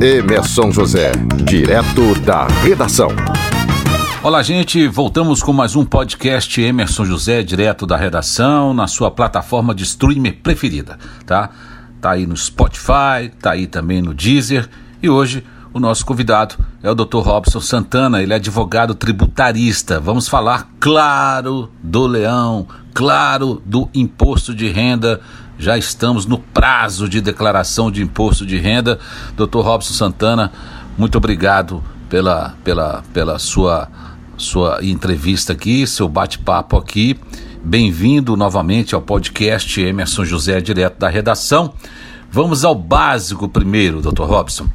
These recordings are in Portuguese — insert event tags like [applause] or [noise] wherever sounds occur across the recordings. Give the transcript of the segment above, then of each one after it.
Emerson José, direto da redação. Olá, gente. Voltamos com mais um podcast Emerson José, direto da redação, na sua plataforma de streamer preferida, tá? Tá aí no Spotify, tá aí também no Deezer. E hoje o nosso convidado é o Dr. Robson Santana, ele é advogado tributarista. Vamos falar, claro, do leão, claro, do imposto de renda. Já estamos no prazo de declaração de imposto de renda. Dr. Robson Santana, muito obrigado pela, pela, pela sua, sua entrevista aqui, seu bate-papo aqui. Bem-vindo novamente ao podcast Emerson José, direto da redação. Vamos ao básico primeiro, Dr. Robson.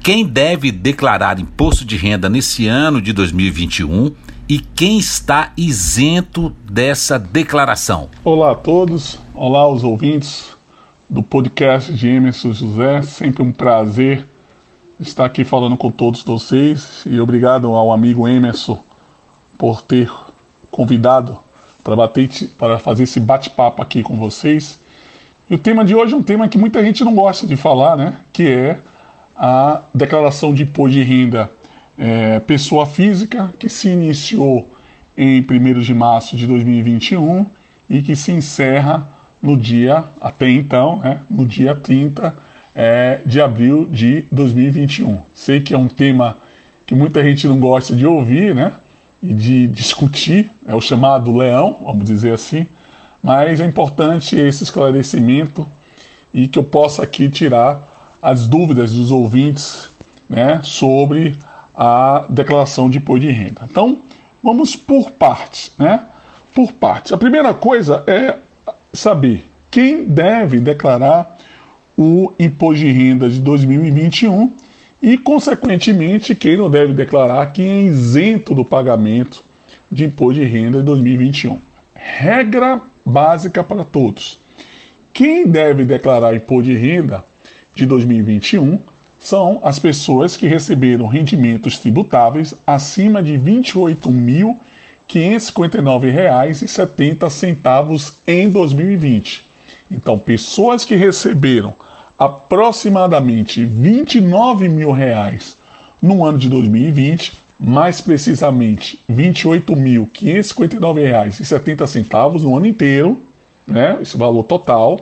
Quem deve declarar imposto de renda nesse ano de 2021 e quem está isento dessa declaração? Olá a todos, olá os ouvintes do podcast de Emerson José. Sempre um prazer estar aqui falando com todos vocês e obrigado ao amigo Emerson por ter convidado para bater para fazer esse bate-papo aqui com vocês. E o tema de hoje é um tema que muita gente não gosta de falar, né? Que é a declaração de imposto de renda é, pessoa física, que se iniciou em 1 de março de 2021 e que se encerra no dia, até então, né, no dia 30 é, de abril de 2021. Sei que é um tema que muita gente não gosta de ouvir, né, e de discutir, é o chamado leão, vamos dizer assim, mas é importante esse esclarecimento e que eu possa aqui tirar as dúvidas dos ouvintes né, sobre a declaração de imposto de renda. Então, vamos por partes, né? Por partes. A primeira coisa é saber quem deve declarar o imposto de renda de 2021 e, consequentemente, quem não deve declarar, quem é isento do pagamento de imposto de renda de 2021. Regra básica para todos. Quem deve declarar imposto de renda de 2021 são as pessoas que receberam rendimentos tributáveis acima de R$ 28.559,70 em 2020. Então, pessoas que receberam aproximadamente 29 mil reais no ano de 2020, mais precisamente R$ 28.559,70 no ano inteiro, né, esse valor total,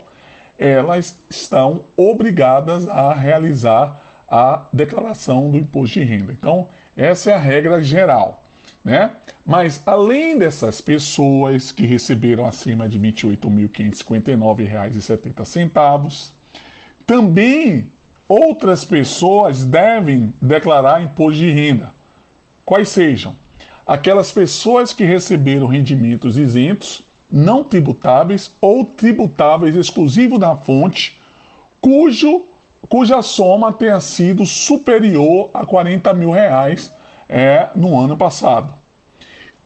elas estão obrigadas a realizar a declaração do imposto de renda. Então, essa é a regra geral. Né? Mas, além dessas pessoas que receberam acima de R$ 28.559,70, também outras pessoas devem declarar imposto de renda. Quais sejam? Aquelas pessoas que receberam rendimentos isentos não tributáveis ou tributáveis exclusivo da fonte, cujo, cuja soma tenha sido superior a 40 mil reais é, no ano passado.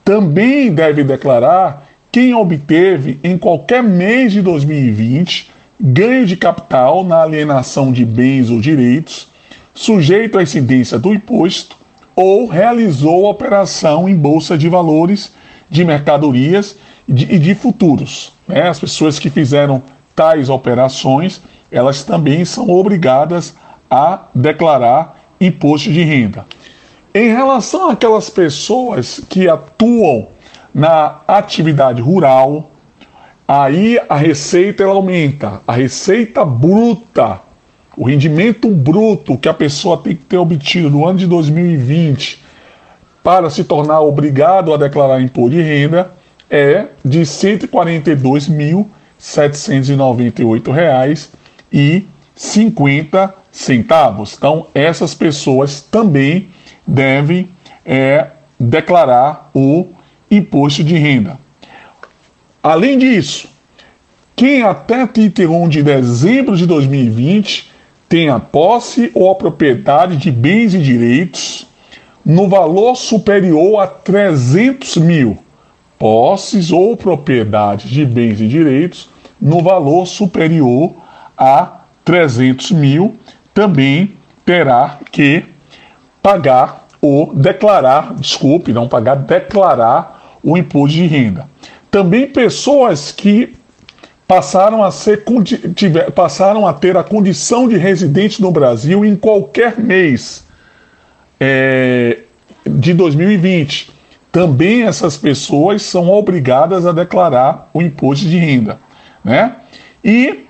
Também deve declarar quem obteve em qualquer mês de 2020 ganho de capital na alienação de bens ou direitos, sujeito à incidência do imposto, ou realizou operação em bolsa de valores de mercadorias e de, de futuros. Né? As pessoas que fizeram tais operações, elas também são obrigadas a declarar imposto de renda. Em relação àquelas pessoas que atuam na atividade rural, aí a receita ela aumenta, a receita bruta, o rendimento bruto que a pessoa tem que ter obtido no ano de 2020 para se tornar obrigado a declarar imposto de renda, é de R$ 142.798,50. Então, essas pessoas também devem é, declarar o imposto de renda. Além disso, quem até 31 de dezembro de 2020 tem a posse ou a propriedade de bens e direitos no valor superior a 300 mil posses ou propriedades de bens e direitos no valor superior a 300 mil, também terá que pagar ou declarar, desculpe, não pagar, declarar o imposto de renda. Também pessoas que passaram a, ser, tiver, passaram a ter a condição de residente no Brasil em qualquer mês é, de 2020. Também essas pessoas são obrigadas a declarar o imposto de renda. Né? E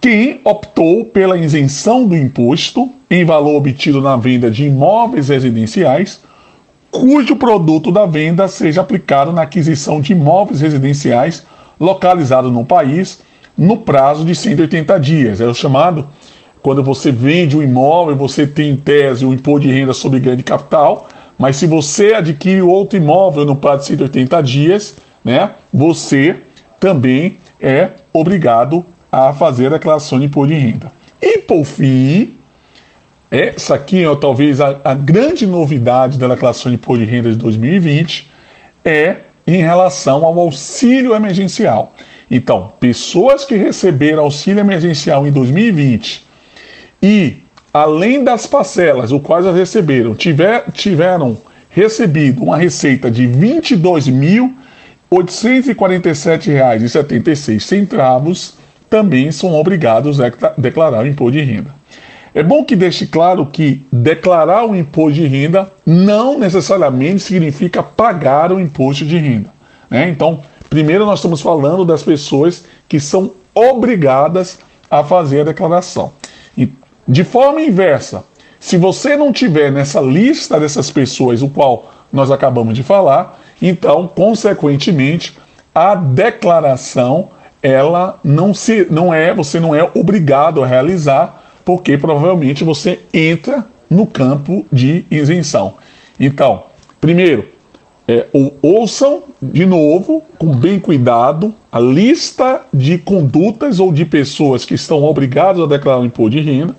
quem optou pela isenção do imposto em valor obtido na venda de imóveis residenciais, cujo produto da venda seja aplicado na aquisição de imóveis residenciais localizado no país no prazo de 180 dias. É o chamado, quando você vende um imóvel, você tem em tese o imposto de renda sobre ganho de capital, mas se você adquire outro imóvel no prazo de 180 dias, né, você também é obrigado a fazer a declaração de imposto de renda. E por fim, essa aqui é talvez a, a grande novidade da declaração de imposto de renda de 2020 é em relação ao auxílio emergencial. Então, pessoas que receberam auxílio emergencial em 2020 e, além das parcelas, o quais elas receberam, tiver, tiveram recebido uma receita de R$ 22.847,76 também são obrigados a declarar o imposto de renda. É bom que deixe claro que declarar o imposto de renda não necessariamente significa pagar o imposto de renda. Né? Então, primeiro nós estamos falando das pessoas que são obrigadas a fazer a declaração. E, de forma inversa, se você não tiver nessa lista dessas pessoas, o qual nós acabamos de falar, então, consequentemente, a declaração ela não se não é, você não é obrigado a realizar porque provavelmente você entra no campo de isenção. Então, primeiro, é, ouçam de novo, com bem cuidado, a lista de condutas ou de pessoas que estão obrigadas a declarar o imposto de renda.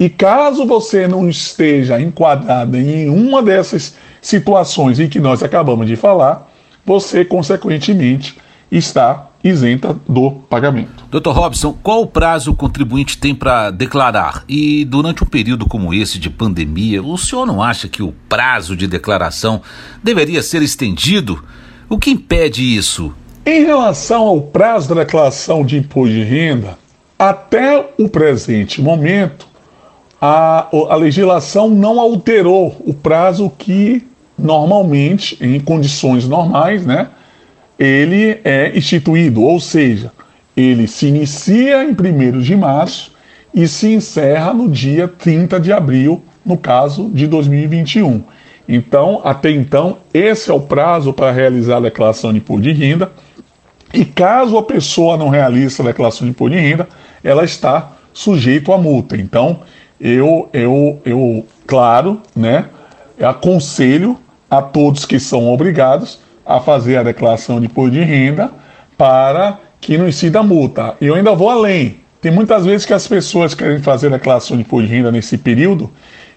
E caso você não esteja enquadrado em uma dessas situações em que nós acabamos de falar, você, consequentemente, está isenta do pagamento. Dr. Robson, qual o prazo o contribuinte tem para declarar? E durante um período como esse de pandemia, o senhor não acha que o prazo de declaração deveria ser estendido? O que impede isso? Em relação ao prazo da declaração de imposto de renda, até o presente momento, a, a legislação não alterou o prazo que normalmente, em condições normais, né, ele é instituído, ou seja, ele se inicia em 1 de março e se encerra no dia 30 de abril, no caso de 2021. Então, até então, esse é o prazo para realizar a declaração de imposto de renda. E caso a pessoa não realize a declaração de imposto de renda, ela está sujeito à multa. Então, eu, eu, eu claro, né, aconselho a todos que são obrigados a fazer a declaração de imposto de renda para que não incida multa. E eu ainda vou além. Tem muitas vezes que as pessoas querem fazer a declaração de imposto de renda nesse período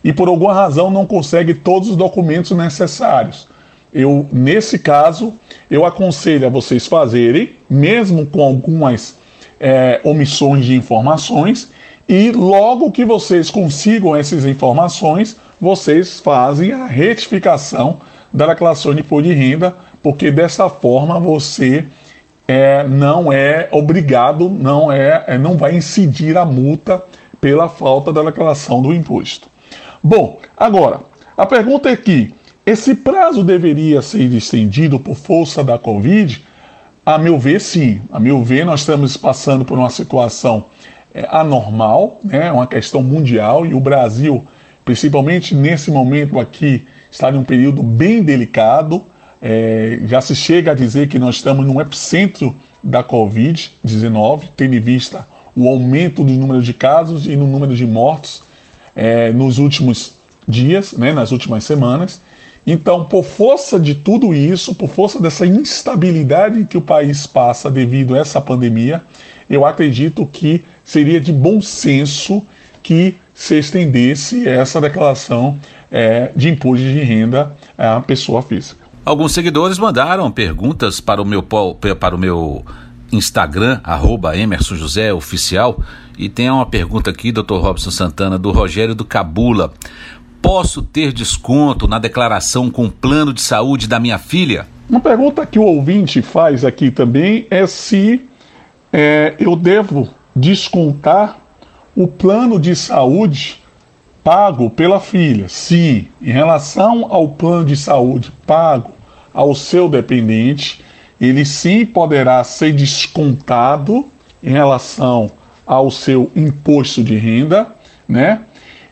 e por alguma razão não conseguem todos os documentos necessários. Eu, nesse caso, eu aconselho a vocês fazerem, mesmo com algumas é, omissões de informações, e logo que vocês consigam essas informações, vocês fazem a retificação da declaração de imposto de renda porque dessa forma você é, não é obrigado, não é, é, não vai incidir a multa pela falta da declaração do imposto. Bom, agora, a pergunta é que esse prazo deveria ser estendido por força da Covid? A meu ver, sim. A meu ver, nós estamos passando por uma situação é, anormal, né, uma questão mundial, e o Brasil, principalmente nesse momento aqui, está em um período bem delicado. É, já se chega a dizer que nós estamos no epicentro da Covid-19, tendo em vista o aumento do número de casos e no número de mortos é, nos últimos dias, né, nas últimas semanas. Então, por força de tudo isso, por força dessa instabilidade que o país passa devido a essa pandemia, eu acredito que seria de bom senso que se estendesse essa declaração é, de imposto de renda à pessoa física. Alguns seguidores mandaram perguntas para o meu, para o meu Instagram, arroba Emerson José Oficial, e tem uma pergunta aqui, Dr. Robson Santana, do Rogério do Cabula. Posso ter desconto na declaração com plano de saúde da minha filha? Uma pergunta que o ouvinte faz aqui também é se é, eu devo descontar o plano de saúde pago pela filha. Sim, em relação ao plano de saúde pago ao seu dependente, ele sim poderá ser descontado em relação ao seu imposto de renda, né?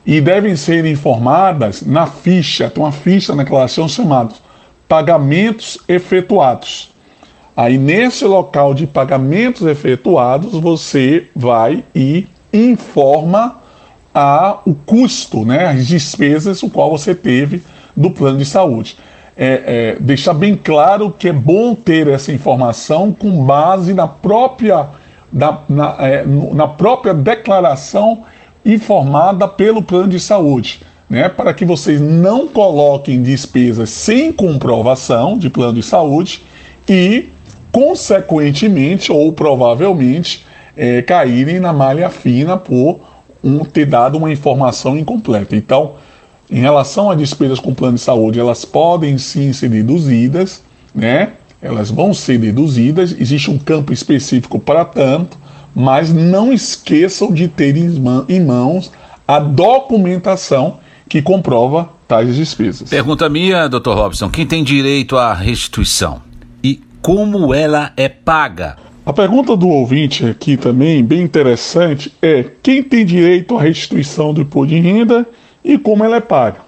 E devem ser informadas na ficha, tem uma ficha na declaração chamada pagamentos efetuados. Aí nesse local de pagamentos efetuados, você vai e informa a, o custo, né, as despesas o qual você teve do plano de saúde. É, é, deixar bem claro que é bom ter essa informação com base na própria, na, na, é, na própria declaração informada pelo plano de saúde. Né, para que vocês não coloquem despesas sem comprovação de plano de saúde e, consequentemente ou provavelmente, é, caírem na malha fina por um, ter dado uma informação incompleta. Então, em relação a despesas com plano de saúde, elas podem sim ser deduzidas, né? Elas vão ser deduzidas, existe um campo específico para tanto, mas não esqueçam de ter em mãos a documentação que comprova tais despesas. Pergunta minha, Dr. Robson, quem tem direito à restituição e como ela é paga? A pergunta do ouvinte aqui também, bem interessante, é quem tem direito à restituição do imposto de renda e como ela é paga.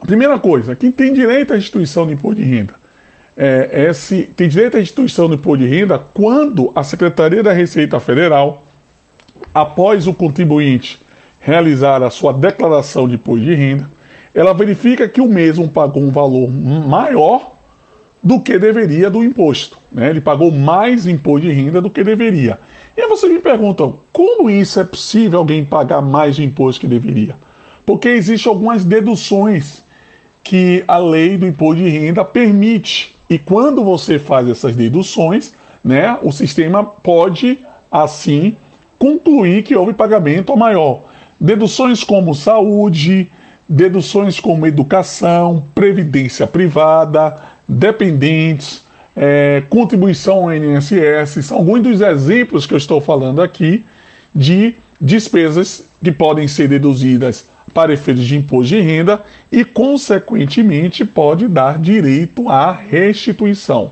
Primeira coisa, quem tem direito à restituição do imposto de renda é, é se, tem direito à restituição do imposto de renda quando a Secretaria da Receita Federal, após o contribuinte realizar a sua declaração de imposto de renda, ela verifica que o mesmo pagou um valor maior do que deveria do imposto. Né? Ele pagou mais imposto de renda do que deveria. E aí você me pergunta, como isso é possível alguém pagar mais de imposto que deveria? Porque existem algumas deduções que a lei do imposto de renda permite. E quando você faz essas deduções, né, o sistema pode, assim, concluir que houve pagamento maior. Deduções como saúde, deduções como educação, previdência privada, dependentes, é, contribuição ao INSS, são alguns dos exemplos que eu estou falando aqui de despesas que podem ser deduzidas para efeitos de imposto de renda e, consequentemente, pode dar direito à restituição.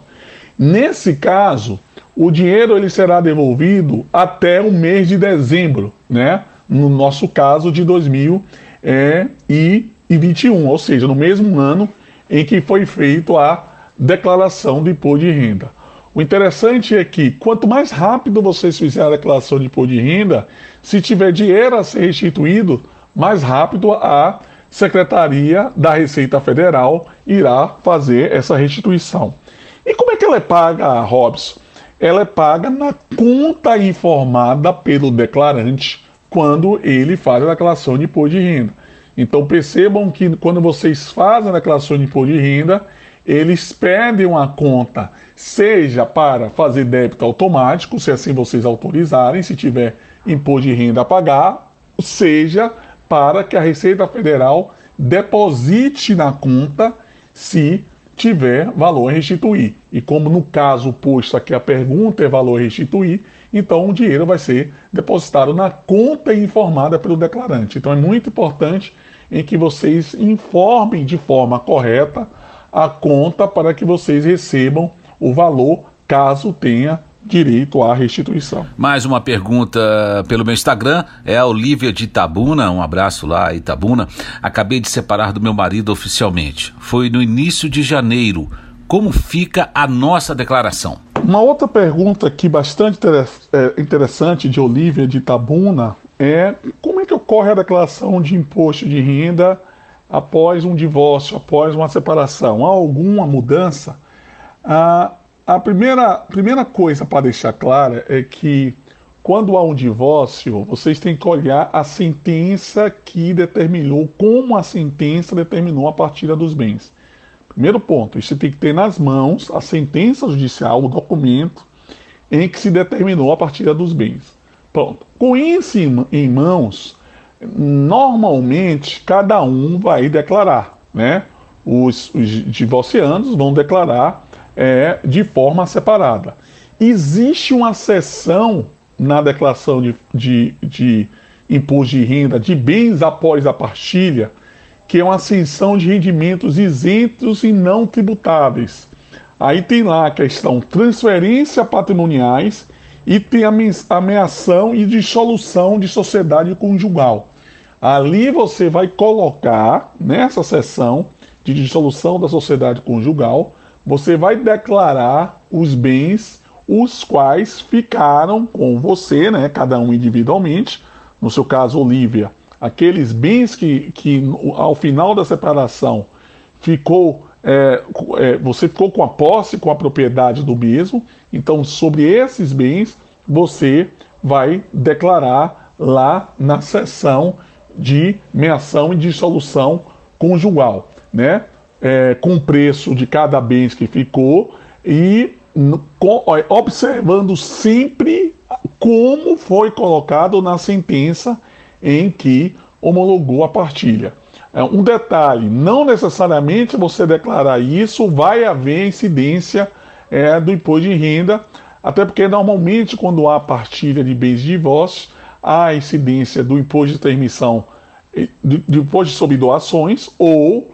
Nesse caso, o dinheiro ele será devolvido até o mês de dezembro, né? No nosso caso de 2021, ou seja, no mesmo ano em que foi feito a declaração do imposto de renda. O interessante é que quanto mais rápido vocês fizerem a declaração de imposto de renda, se tiver dinheiro a ser restituído, mais rápido a Secretaria da Receita Federal irá fazer essa restituição. E como é que ela é paga, Robson? Ela é paga na conta informada pelo declarante quando ele faz a declaração de imposto de renda. Então percebam que quando vocês fazem a declaração de imposto de renda, eles pedem uma conta, seja para fazer débito automático, se assim vocês autorizarem, se tiver imposto de renda a pagar, seja para que a Receita Federal deposite na conta se tiver valor a restituir. E como no caso posto aqui a pergunta é valor a restituir, então o dinheiro vai ser depositado na conta informada pelo declarante. Então é muito importante em que vocês informem de forma correta a conta para que vocês recebam o valor caso tenha direito à restituição. Mais uma pergunta pelo meu Instagram, é a Olivia de Itabuna, um abraço lá, Itabuna. Acabei de separar do meu marido oficialmente. Foi no início de janeiro. Como fica a nossa declaração? Uma outra pergunta aqui bastante é, interessante de Olivia de Itabuna é como é que ocorre a declaração de imposto de renda após um divórcio, após uma separação? Há alguma mudança? Ah, a primeira, primeira coisa para deixar clara é que quando há um divórcio, vocês têm que olhar a sentença que determinou, como a sentença determinou a partilha dos bens. Primeiro ponto, você tem que ter nas mãos a sentença judicial, o documento em que se determinou a partilha dos bens. Pronto. Com isso em mãos, normalmente cada um vai declarar, né? Os, os vão declarar é, de forma separada. existe uma seção na declaração de, de, de imposto de renda de bens após a partilha, que é uma ascensão de rendimentos isentos e não tributáveis. Aí tem lá a questão transferência patrimoniais e tem a ameação e dissolução de sociedade conjugal. Ali você vai colocar nessa seção de dissolução da sociedade conjugal, você vai declarar os bens os quais ficaram com você, né, cada um individualmente, no seu caso, Olivia, aqueles bens que, que ao final da separação ficou é, é, você ficou com a posse, com a propriedade do mesmo, então sobre esses bens você vai declarar lá na seção de meação e dissolução conjugal, né? É, com o preço de cada bem que ficou e com, observando sempre como foi colocado na sentença em que homologou a partilha. É, um detalhe: não necessariamente você declarar isso vai haver incidência é, do imposto de renda, até porque normalmente quando há partilha de bens de divórcio, há incidência do imposto de transmissão, do imposto sobre doações ou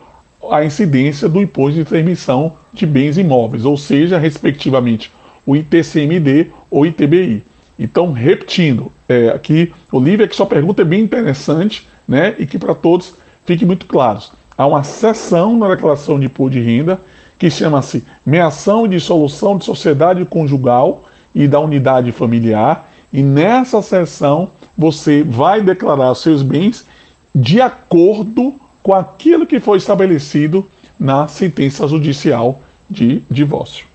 a incidência do imposto de transmissão de bens imóveis, ou seja, respectivamente, o ITCMD ou ITBI. Então, repetindo, é, aqui, Olivia, que sua pergunta é bem interessante, né, e que para todos fique muito claro. Há uma seção na declaração de imposto de renda que chama-se Meação e Dissolução de Sociedade Conjugal e da Unidade Familiar, e nessa seção você vai declarar seus bens de acordo com aquilo que foi estabelecido na sentença judicial de divórcio.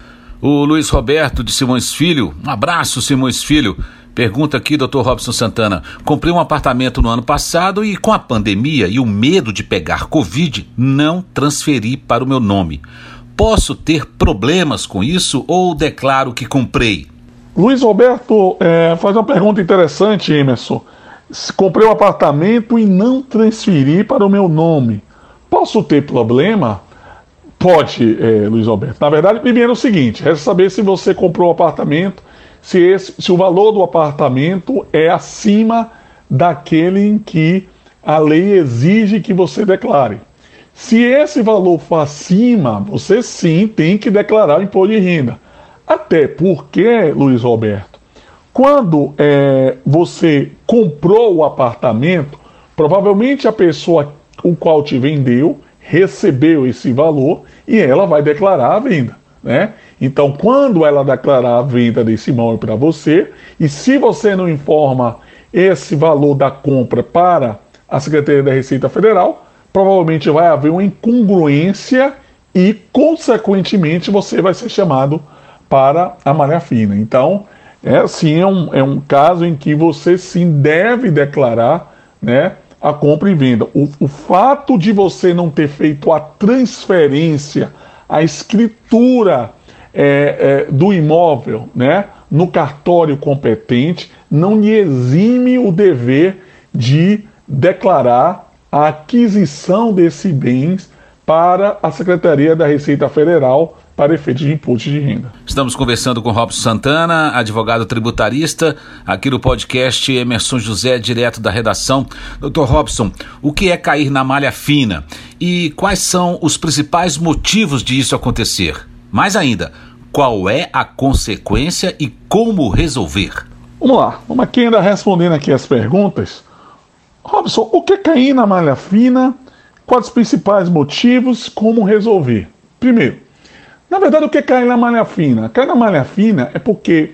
O Luiz Roberto de Simões Filho, um abraço, Simões Filho. Pergunta aqui, Dr. Robson Santana. Comprei um apartamento no ano passado e, com a pandemia e o medo de pegar Covid, não transferi para o meu nome. Posso ter problemas com isso ou declaro que comprei? Luiz Roberto é, faz uma pergunta interessante, Emerson comprei um apartamento e não transferi para o meu nome. Posso ter problema? Pode, é, Luiz Alberto. Na verdade, primeiro é o seguinte: é saber se você comprou o um apartamento, se, esse, se o valor do apartamento é acima daquele em que a lei exige que você declare. Se esse valor for acima, você sim tem que declarar o imposto de renda. Até porque, Luiz Roberto, quando é, você comprou o apartamento, provavelmente a pessoa o qual te vendeu recebeu esse valor e ela vai declarar a venda, né? Então, quando ela declarar a venda desse imóvel para você, e se você não informa esse valor da compra para a Secretaria da Receita Federal, provavelmente vai haver uma incongruência e, consequentemente, você vai ser chamado para a malha fina. Então, é sim é um, é um caso em que você sim deve declarar né, a compra e venda. O, o fato de você não ter feito a transferência, a escritura é, é, do imóvel né, no cartório competente, não lhe exime o dever de declarar a aquisição desses bens para a Secretaria da Receita Federal para efeitos de imposto de renda. Estamos conversando com Robson Santana, advogado tributarista, aqui no podcast Emerson José, direto da redação. Doutor Robson, o que é cair na malha fina e quais são os principais motivos de isso acontecer? Mais ainda, qual é a consequência e como resolver? Vamos lá, vamos aqui ainda respondendo aqui as perguntas. Robson, o que é cair na malha fina? Quais os principais motivos? Como resolver? Primeiro, na verdade, o que cair na malha fina? Cair na malha fina é porque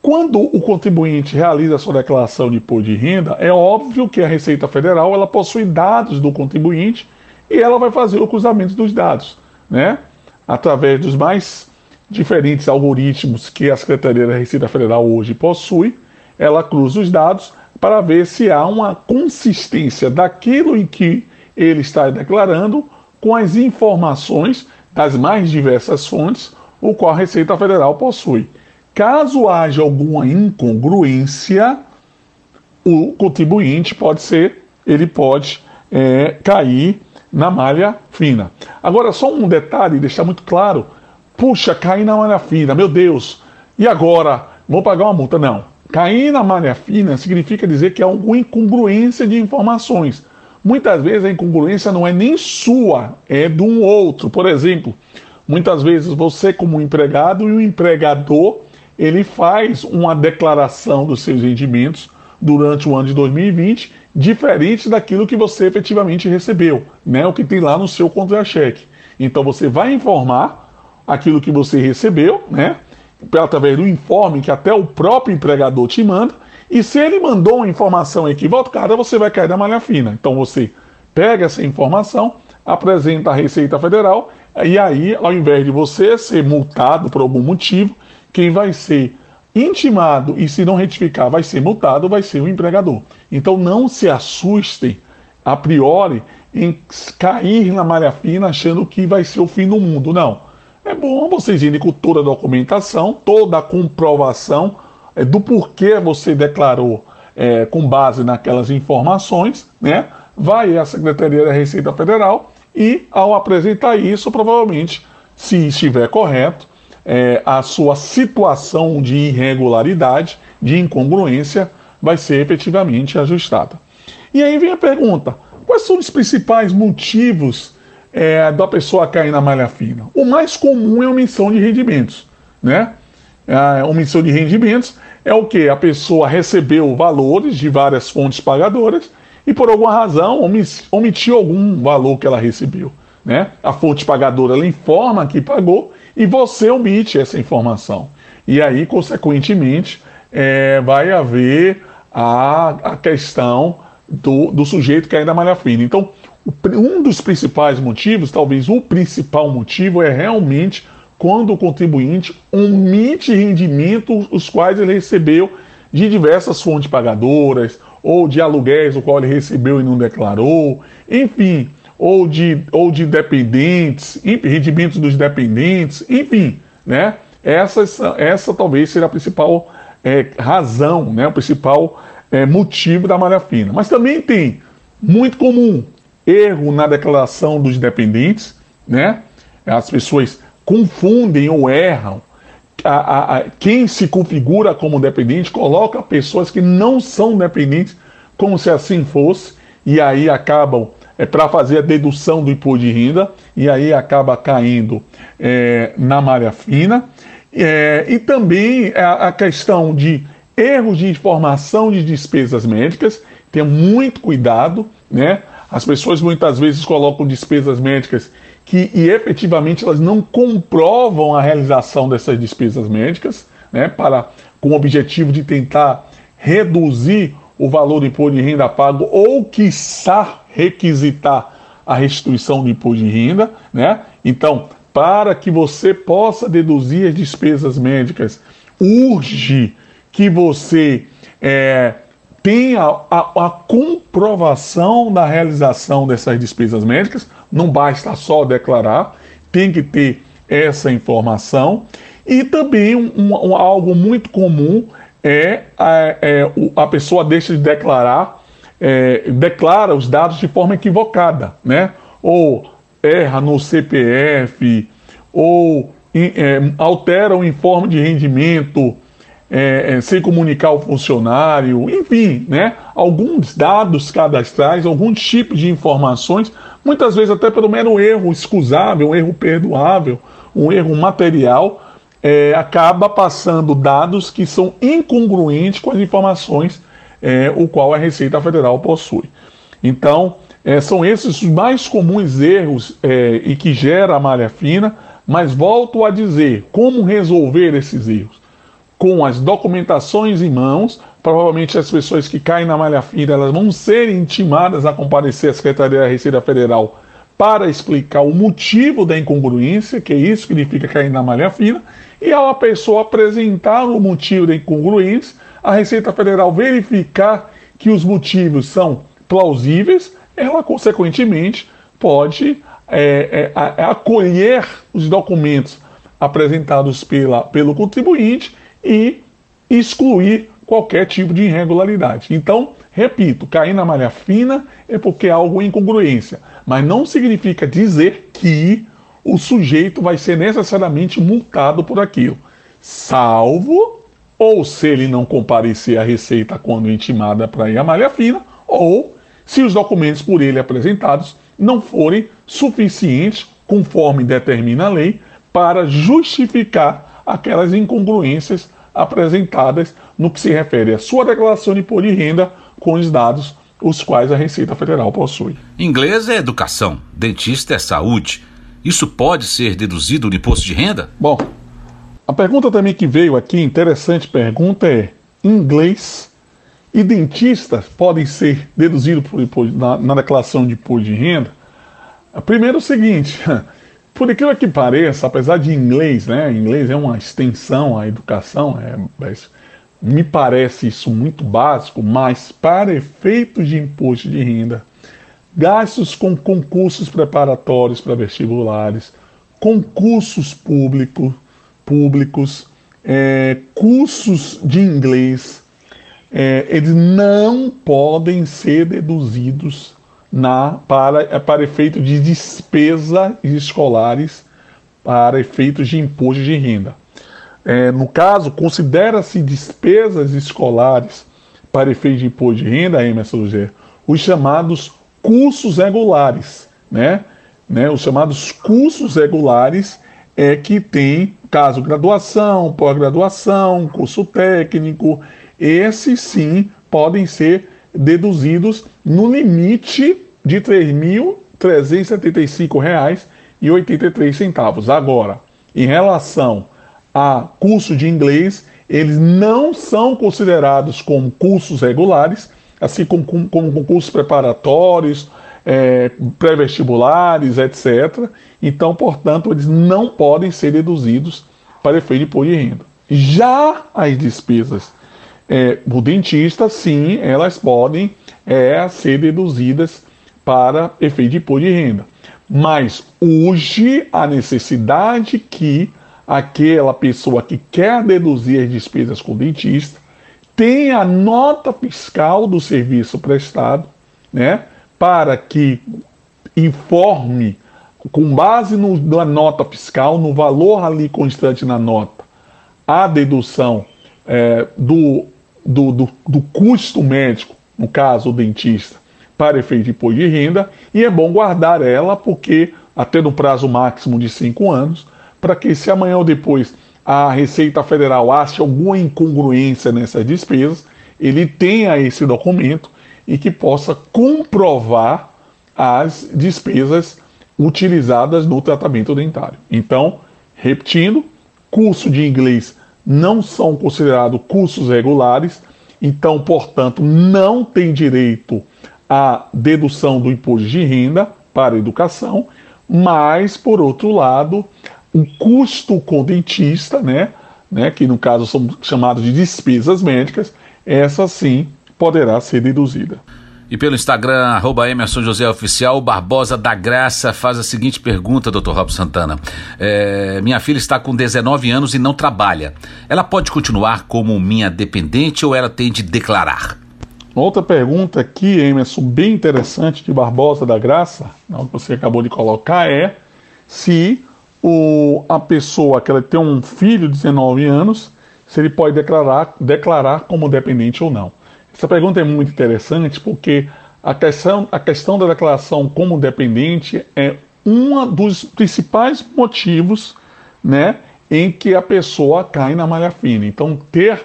quando o contribuinte realiza a sua declaração de imposto de renda, é óbvio que a Receita Federal ela possui dados do contribuinte e ela vai fazer o cruzamento dos dados, né? Através dos mais diferentes algoritmos que a Secretaria da Receita Federal hoje possui, ela cruza os dados para ver se há uma consistência daquilo em que ele está declarando com as informações das mais diversas fontes, o qual a Receita Federal possui. Caso haja alguma incongruência, o contribuinte pode ser, ele pode é, cair na malha fina. Agora, só um detalhe, deixar muito claro: puxa, cair na malha fina, meu Deus, e agora vou pagar uma multa. Não. Cair na malha fina significa dizer que há alguma incongruência de informações. Muitas vezes a incongruência não é nem sua, é de um outro. Por exemplo, muitas vezes você como empregado e o empregador, ele faz uma declaração dos seus rendimentos durante o ano de 2020 diferente daquilo que você efetivamente recebeu, né? O que tem lá no seu contra-cheque. Então você vai informar aquilo que você recebeu, né? Através do informe que até o próprio empregador te manda. E se ele mandou uma informação equivocada, você vai cair na malha fina. Então você pega essa informação, apresenta à Receita Federal, e aí, ao invés de você ser multado por algum motivo, quem vai ser intimado e se não retificar vai ser multado, vai ser o empregador. Então não se assustem a priori em cair na malha fina achando que vai ser o fim do mundo. Não. É bom vocês irem com toda a documentação, toda a comprovação é, do porquê você declarou é, com base naquelas informações, né? Vai à Secretaria da Receita Federal e, ao apresentar isso, provavelmente, se estiver correto, é, a sua situação de irregularidade, de incongruência, vai ser efetivamente ajustada. E aí vem a pergunta: quais são os principais motivos é, da pessoa cair na malha fina? O mais comum é omissão de rendimentos, né? A omissão de rendimentos é o que? A pessoa recebeu valores de várias fontes pagadoras e por alguma razão omitiu algum valor que ela recebeu. Né? A fonte pagadora ela informa que pagou e você omite essa informação. E aí, consequentemente, é, vai haver a, a questão do, do sujeito que da malha fina. Então, um dos principais motivos, talvez o principal motivo, é realmente quando o contribuinte omite rendimentos os quais ele recebeu de diversas fontes pagadoras, ou de aluguéis o qual ele recebeu e não declarou, enfim, ou de, ou de dependentes, rendimentos dos dependentes, enfim, né? Essa, essa talvez seja a principal é, razão, né? o principal é, motivo da malha fina. Mas também tem, muito comum, erro na declaração dos dependentes, né? As pessoas confundem ou erram. A, a, a, quem se configura como dependente coloca pessoas que não são dependentes como se assim fosse, e aí acabam é, para fazer a dedução do imposto de renda, e aí acaba caindo é, na malha fina. É, e também a, a, questão de erros de informação de despesas médicas, tenha muito cuidado, né? As pessoas muitas vezes colocam despesas médicas que e efetivamente elas não comprovam a realização dessas despesas médicas, né? Para com o objetivo de tentar reduzir o valor do imposto de renda pago ou, quiçá, requisitar a restituição do imposto de renda, né? Então, para que você possa deduzir as despesas médicas, urge que você é, tenha a, a, comprovação da realização dessas despesas médicas, não basta só declarar, tem que ter essa informação. E também um, um, algo muito comum é a, é, a pessoa deixa de declarar, é, declara os dados de forma equivocada, né? Ou erra no CPF, ou é, altera o informe de rendimento é, é, sem comunicar ao funcionário, enfim, né? Alguns dados cadastrais, algum tipo de informações, muitas vezes até pelo mero erro excusável, um erro perdoável, um erro material, é, acaba passando dados que são incongruentes com as informações é, o qual a Receita Federal possui. Então, é, são esses os mais comuns erros é, e que gera a malha fina, mas volto a dizer, como resolver esses erros? Com as documentações em mãos, provavelmente as pessoas que caem na malha fina elas vão ser intimadas a comparecer à Secretaria da Receita Federal para explicar o motivo da incongruência, que é isso significa cair na malha fina, e ao a pessoa apresentar o motivo da incongruência, a Receita Federal verificar que os motivos são plausíveis, ela consequentemente pode é, é, acolher os documentos apresentados pela, pelo contribuinte e excluir qualquer tipo de irregularidade. Então, repito, cair na malha fina é porque há algo incongruência, mas não significa dizer que o sujeito vai ser necessariamente multado por aquilo. salvo ou se ele não comparecer à Receita quando intimada para ir à malha fina, ou se os documentos por ele apresentados não forem suficientes, conforme determina a lei, para justificar aquelas incongruências apresentadas no que se refere à sua declaração de imposto de renda com os dados os quais a Receita Federal possui. Inglês é educação, dentista é saúde. Isso pode ser deduzido do imposto de renda? Bom, a pergunta também que veio aqui, interessante pergunta, é: inglês e dentistas podem ser deduzidos na, na declaração de imposto de renda? Primeiro, é o seguinte. [laughs] Por aquilo que pareça, apesar de inglês, né? Inglês é uma extensão à educação, é, me parece isso muito básico, mas para efeitos de imposto de renda, gastos com concursos preparatórios para vestibulares, concursos público, públicos, é, cursos de inglês, é, eles não podem ser deduzidos na, para, é, para efeito de despesa escolares, para efeitos de imposto de renda. É, no caso, considera-se despesas escolares para efeito de imposto de renda, Emerson José, os chamados cursos regulares, né? né? Os chamados cursos regulares é que tem, caso graduação, pós-graduação, curso técnico, esses sim podem ser deduzidos no limite de R$ 3.375,83. Agora, em relação a curso de inglês, eles não são considerados como cursos regulares, assim como, como cursos preparatórios, é, pré-vestibulares, etc. Então, portanto, eles não podem ser deduzidos para efeito de imposto de renda. Já as despesas é, do dentista, sim, elas podem é, ser deduzidas para efeito de imposto de renda. Mas hoje a necessidade que aquela pessoa que quer deduzir as despesas com o dentista tem a nota fiscal do serviço prestado, né, para que informe com base no, na nota fiscal, no valor ali constante na nota, a dedução é, do, do, do, do, custo médico, no caso o dentista, para efeito de imposto de renda, e é bom guardar ela, porque até no prazo máximo de cinco anos, para que se amanhã ou depois a Receita Federal ache alguma incongruência nessas despesas, ele tenha esse documento e que possa comprovar as despesas utilizadas no tratamento dentário. Então, repetindo, curso de inglês não são considerados cursos regulares, então, portanto, não tem direito à dedução do imposto de renda para a educação, mas, por outro lado, o custo com dentista, né, né, que no caso são chamados de despesas médicas, essa sim poderá ser deduzida. E pelo Instagram, arroba Emerson José Oficial, Barbosa da Graça faz a seguinte pergunta, Dr. Rob Santana. É, minha filha está com 19 anos e não trabalha. Ela pode continuar como minha dependente ou ela tem de declarar? Outra pergunta aqui, Emerson, bem interessante de Barbosa da Graça, que você acabou de colocar, é se o, a pessoa que ela tem um filho de 19 anos, se ele pode declarar, declarar como dependente ou não. Essa pergunta é muito interessante porque a questão, a questão da declaração como dependente é um dos principais motivos né, em que a pessoa cai na malha fina. Então, ter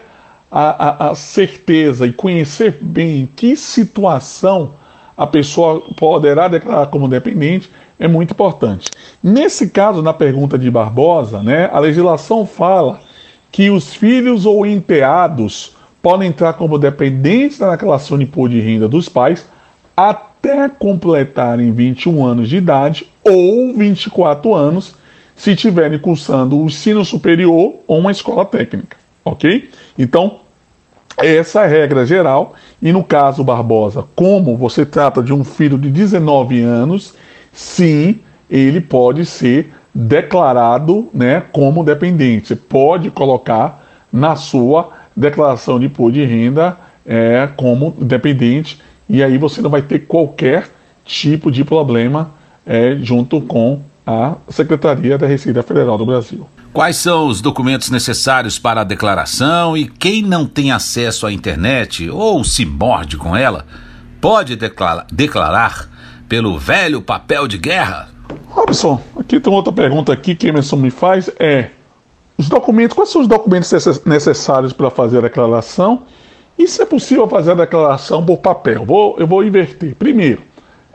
a, a, a certeza e conhecer bem que situação a pessoa poderá declarar como dependente é muito importante. Nesse caso, na pergunta de Barbosa, né, a legislação fala que os filhos ou enteados podem entrar como dependentes na declaração de imposto de renda dos pais até completarem 21 anos de idade ou 24 anos se estiverem cursando o ensino superior ou uma escola técnica, ok? Então, essa é a regra geral. E no caso Barbosa, como você trata de um filho de 19 anos, sim, ele pode ser declarado né, como dependente. Você pode colocar na sua declaração de imposto de renda é, como dependente, e aí você não vai ter qualquer tipo de problema é, junto com à Secretaria da Receita Federal do Brasil. Quais são os documentos necessários para a declaração e quem não tem acesso à internet ou se morde com ela pode declara declarar pelo velho papel de guerra? Robson, aqui tem outra pergunta aqui que Emerson me faz é os documentos, quais são os documentos necessários para fazer a declaração e se é possível fazer a declaração por papel? Vou, eu vou inverter. Primeiro,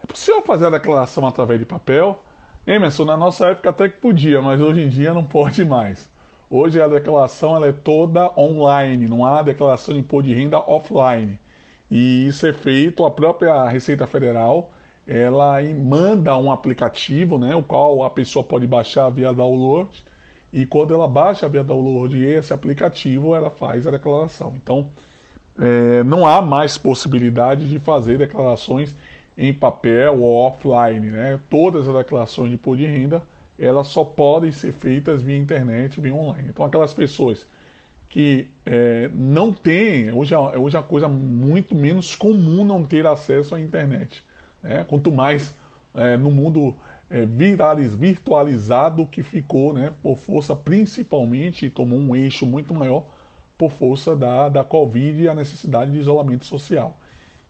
é possível fazer a declaração através de papel? Emerson, na nossa época até que podia, mas hoje em dia não pode mais. Hoje a declaração ela é toda online, não há declaração de imposto de renda offline. E isso é feito, a própria Receita Federal, ela manda um aplicativo, né, o qual a pessoa pode baixar via download, e quando ela baixa via download esse aplicativo, ela faz a declaração. Então, é, não há mais possibilidade de fazer declarações em papel ou offline, né? Todas as declarações de imposto de renda, elas só podem ser feitas via internet, via online. Então aquelas pessoas que é, não têm, hoje é, hoje é uma coisa muito menos comum não ter acesso à internet. Né? Quanto mais é, no mundo é, virtualizado que ficou, né, por força principalmente, tomou um eixo muito maior por força da, da Covid e a necessidade de isolamento social.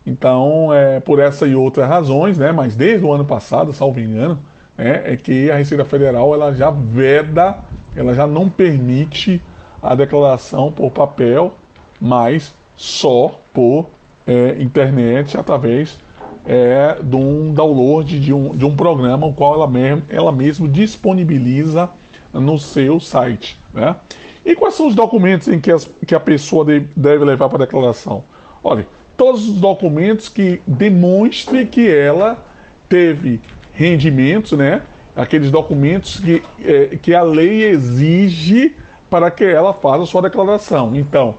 Então, é, por essa e outras razões, né, mas desde o ano passado, salvo engano, é, é que a Receita Federal ela já veda, ela já não permite a declaração por papel, mas só por é, internet através é, de um download de um, de um programa o qual ela mesmo, ela mesmo disponibiliza no seu site. Né? E quais são os documentos em que, as, que a pessoa deve levar para a declaração? Olha, todos os documentos que demonstrem que ela teve rendimentos, né? Aqueles documentos que, é, que a lei exige para que ela faça a sua declaração. Então,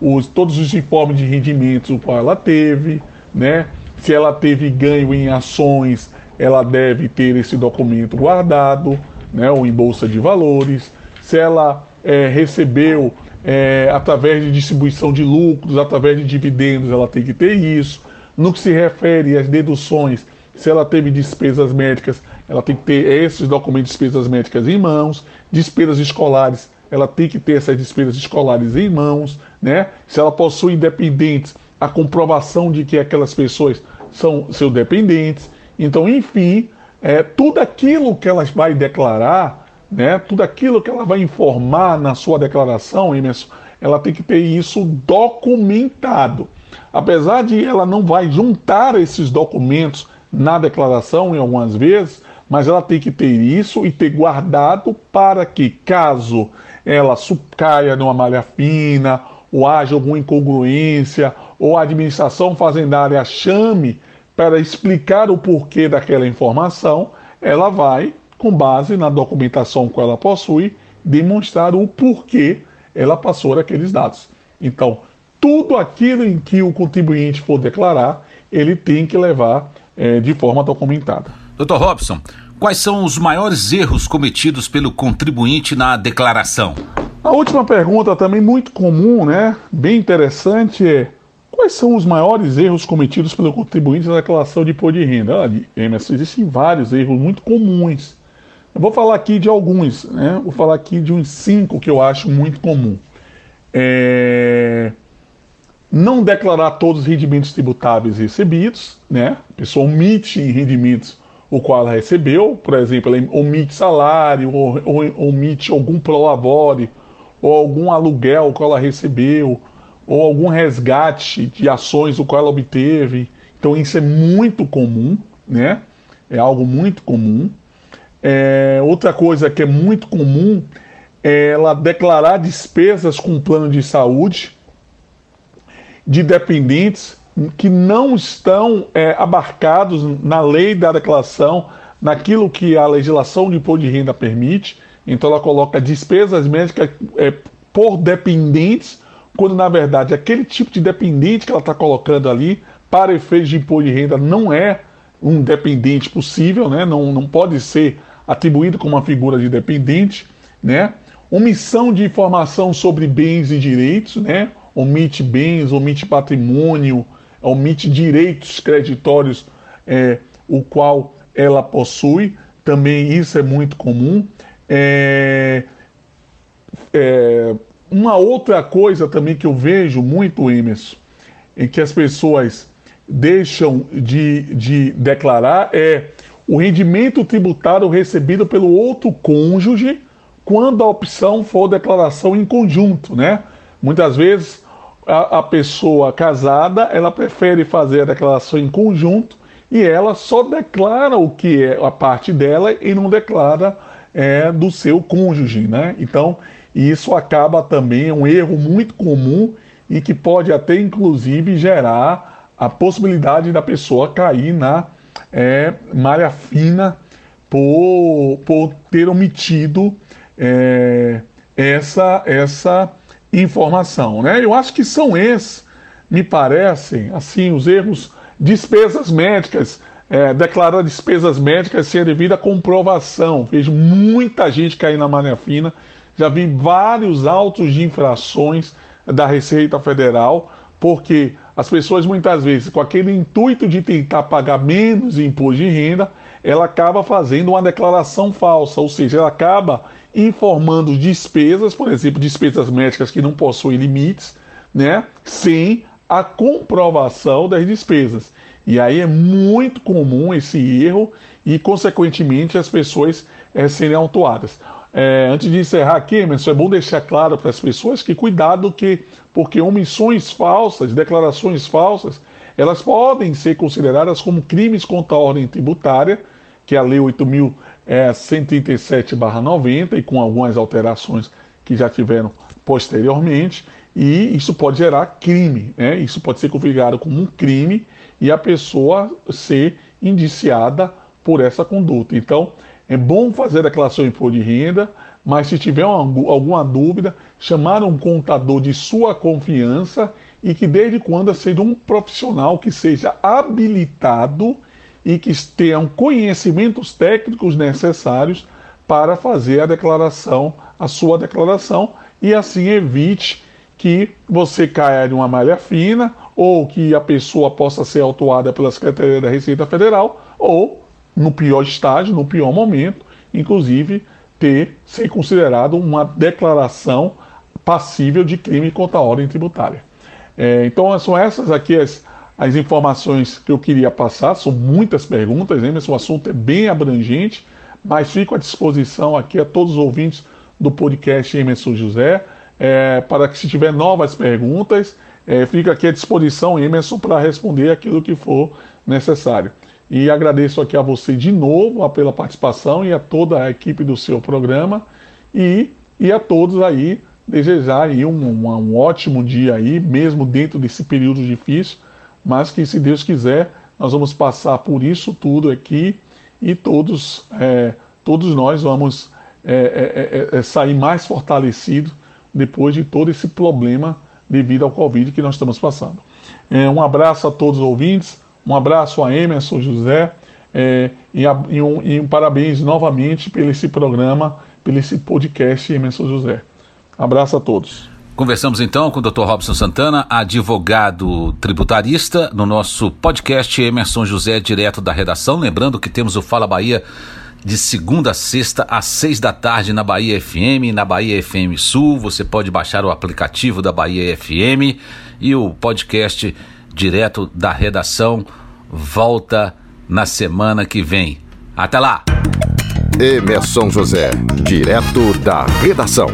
os, todos os informes de rendimentos o qual ela teve, né? Se ela teve ganho em ações, ela deve ter esse documento guardado, né? Ou em bolsa de valores. Se ela é, recebeu é, através de distribuição de lucros, através de dividendos, ela tem que ter isso. No que se refere às deduções, se ela teve despesas médicas, ela tem que ter esses documentos de despesas médicas em mãos. Despesas escolares, ela tem que ter essas despesas escolares em mãos, né? Se ela possui dependentes, a comprovação de que aquelas pessoas são seus dependentes. Então, enfim, é, tudo aquilo que elas vai declarar né? Tudo aquilo que ela vai informar na sua declaração, Emerson, ela tem que ter isso documentado. Apesar de ela não vai juntar esses documentos na declaração em algumas vezes, mas ela tem que ter isso e ter guardado para que, caso ela caia numa malha fina, ou haja alguma incongruência, ou a administração fazendária chame para explicar o porquê daquela informação, ela vai com base na documentação que ela possui, demonstrar o porquê ela passou aqueles dados. Então, tudo aquilo em que o contribuinte for declarar, ele tem que levar é, de forma documentada. Dr. Robson, quais são os maiores erros cometidos pelo contribuinte na declaração? A última pergunta também muito comum, né? Bem interessante é quais são os maiores erros cometidos pelo contribuinte na declaração de imposto de renda? Ah, Emerson, existem vários erros muito comuns eu vou falar aqui de alguns, né? Vou falar aqui de uns cinco que eu acho muito comum. É... Não declarar todos os rendimentos tributáveis recebidos, né? A pessoa omite rendimentos o qual ela recebeu, por exemplo, ela omite salário, ou, ou omite algum prolabore, ou algum aluguel que ela recebeu, ou algum resgate de ações o qual ela obteve. Então isso é muito comum, né? É algo muito comum. É, outra coisa que é muito comum é ela declarar despesas com plano de saúde de dependentes que não estão é, abarcados na lei da declaração, naquilo que a legislação de imposto de renda permite. Então ela coloca despesas médicas é, por dependentes, quando na verdade aquele tipo de dependente que ela está colocando ali para efeitos de imposto de renda não é um dependente possível, né? não, não pode ser atribuído como uma figura de dependente, né? omissão de informação sobre bens e direitos, né? omite bens, omite patrimônio, omite direitos creditórios, é, o qual ela possui. também isso é muito comum. É, é, uma outra coisa também que eu vejo muito, Emerson, em que as pessoas deixam de, de declarar é o rendimento tributário recebido pelo outro cônjuge quando a opção for declaração em conjunto, né? Muitas vezes a, a pessoa casada ela prefere fazer a declaração em conjunto e ela só declara o que é a parte dela e não declara é, do seu cônjuge, né? Então isso acaba também é um erro muito comum e que pode até inclusive gerar a possibilidade da pessoa cair na é, malha fina por, por ter omitido é, essa, essa informação. Né? Eu acho que são esses, me parecem, assim, os erros, despesas médicas, é, declarar despesas médicas sem devida comprovação. Vejo muita gente cair na malha fina, já vi vários autos de infrações da Receita Federal, porque as pessoas muitas vezes, com aquele intuito de tentar pagar menos imposto de renda, ela acaba fazendo uma declaração falsa, ou seja, ela acaba informando despesas, por exemplo, despesas médicas que não possuem limites, né, sem a comprovação das despesas. E aí é muito comum esse erro e, consequentemente, as pessoas é, serem autuadas. É, antes de encerrar aqui, é bom deixar claro para as pessoas que cuidado que, porque omissões falsas, declarações falsas, elas podem ser consideradas como crimes contra a ordem tributária, que é a Lei 8.137-90, e com algumas alterações que já tiveram posteriormente, e isso pode gerar crime, né? isso pode ser configurado como um crime e a pessoa ser indiciada por essa conduta. Então, é bom fazer a declaração de imposto de renda, mas se tiver uma, alguma dúvida, chamar um contador de sua confiança e que desde quando seja um profissional que seja habilitado e que tenham conhecimentos técnicos necessários para fazer a declaração, a sua declaração, e assim evite que você caia de uma malha fina ou que a pessoa possa ser autuada pela Secretaria da Receita Federal ou no pior estágio, no pior momento, inclusive ter ser considerado uma declaração passível de crime contra a ordem tributária. É, então são essas aqui as, as informações que eu queria passar, são muitas perguntas, hein? esse assunto é bem abrangente, mas fico à disposição aqui a todos os ouvintes do podcast Emerson José, é, para que se tiver novas perguntas, é, fica aqui à disposição, Emerson, para responder aquilo que for necessário. E agradeço aqui a você de novo pela participação e a toda a equipe do seu programa e, e a todos aí desejar aí um, um, um ótimo dia aí, mesmo dentro desse período difícil, mas que se Deus quiser nós vamos passar por isso tudo aqui e todos, é, todos nós vamos é, é, é, é sair mais fortalecidos depois de todo esse problema devido ao Covid que nós estamos passando. É, um abraço a todos os ouvintes. Um abraço a Emerson José é, e, a, e, um, e, um, parabéns novamente pelo esse programa, pelo esse podcast Emerson José. Abraço a todos. Conversamos então com o Dr. Robson Santana, advogado tributarista, no nosso podcast Emerson José, direto da redação. Lembrando que temos o Fala Bahia de segunda a sexta às seis da tarde na Bahia FM, na Bahia FM Sul. Você pode baixar o aplicativo da Bahia FM e o podcast direto da redação, volta na semana que vem. Até lá! Emerson José, direto da redação.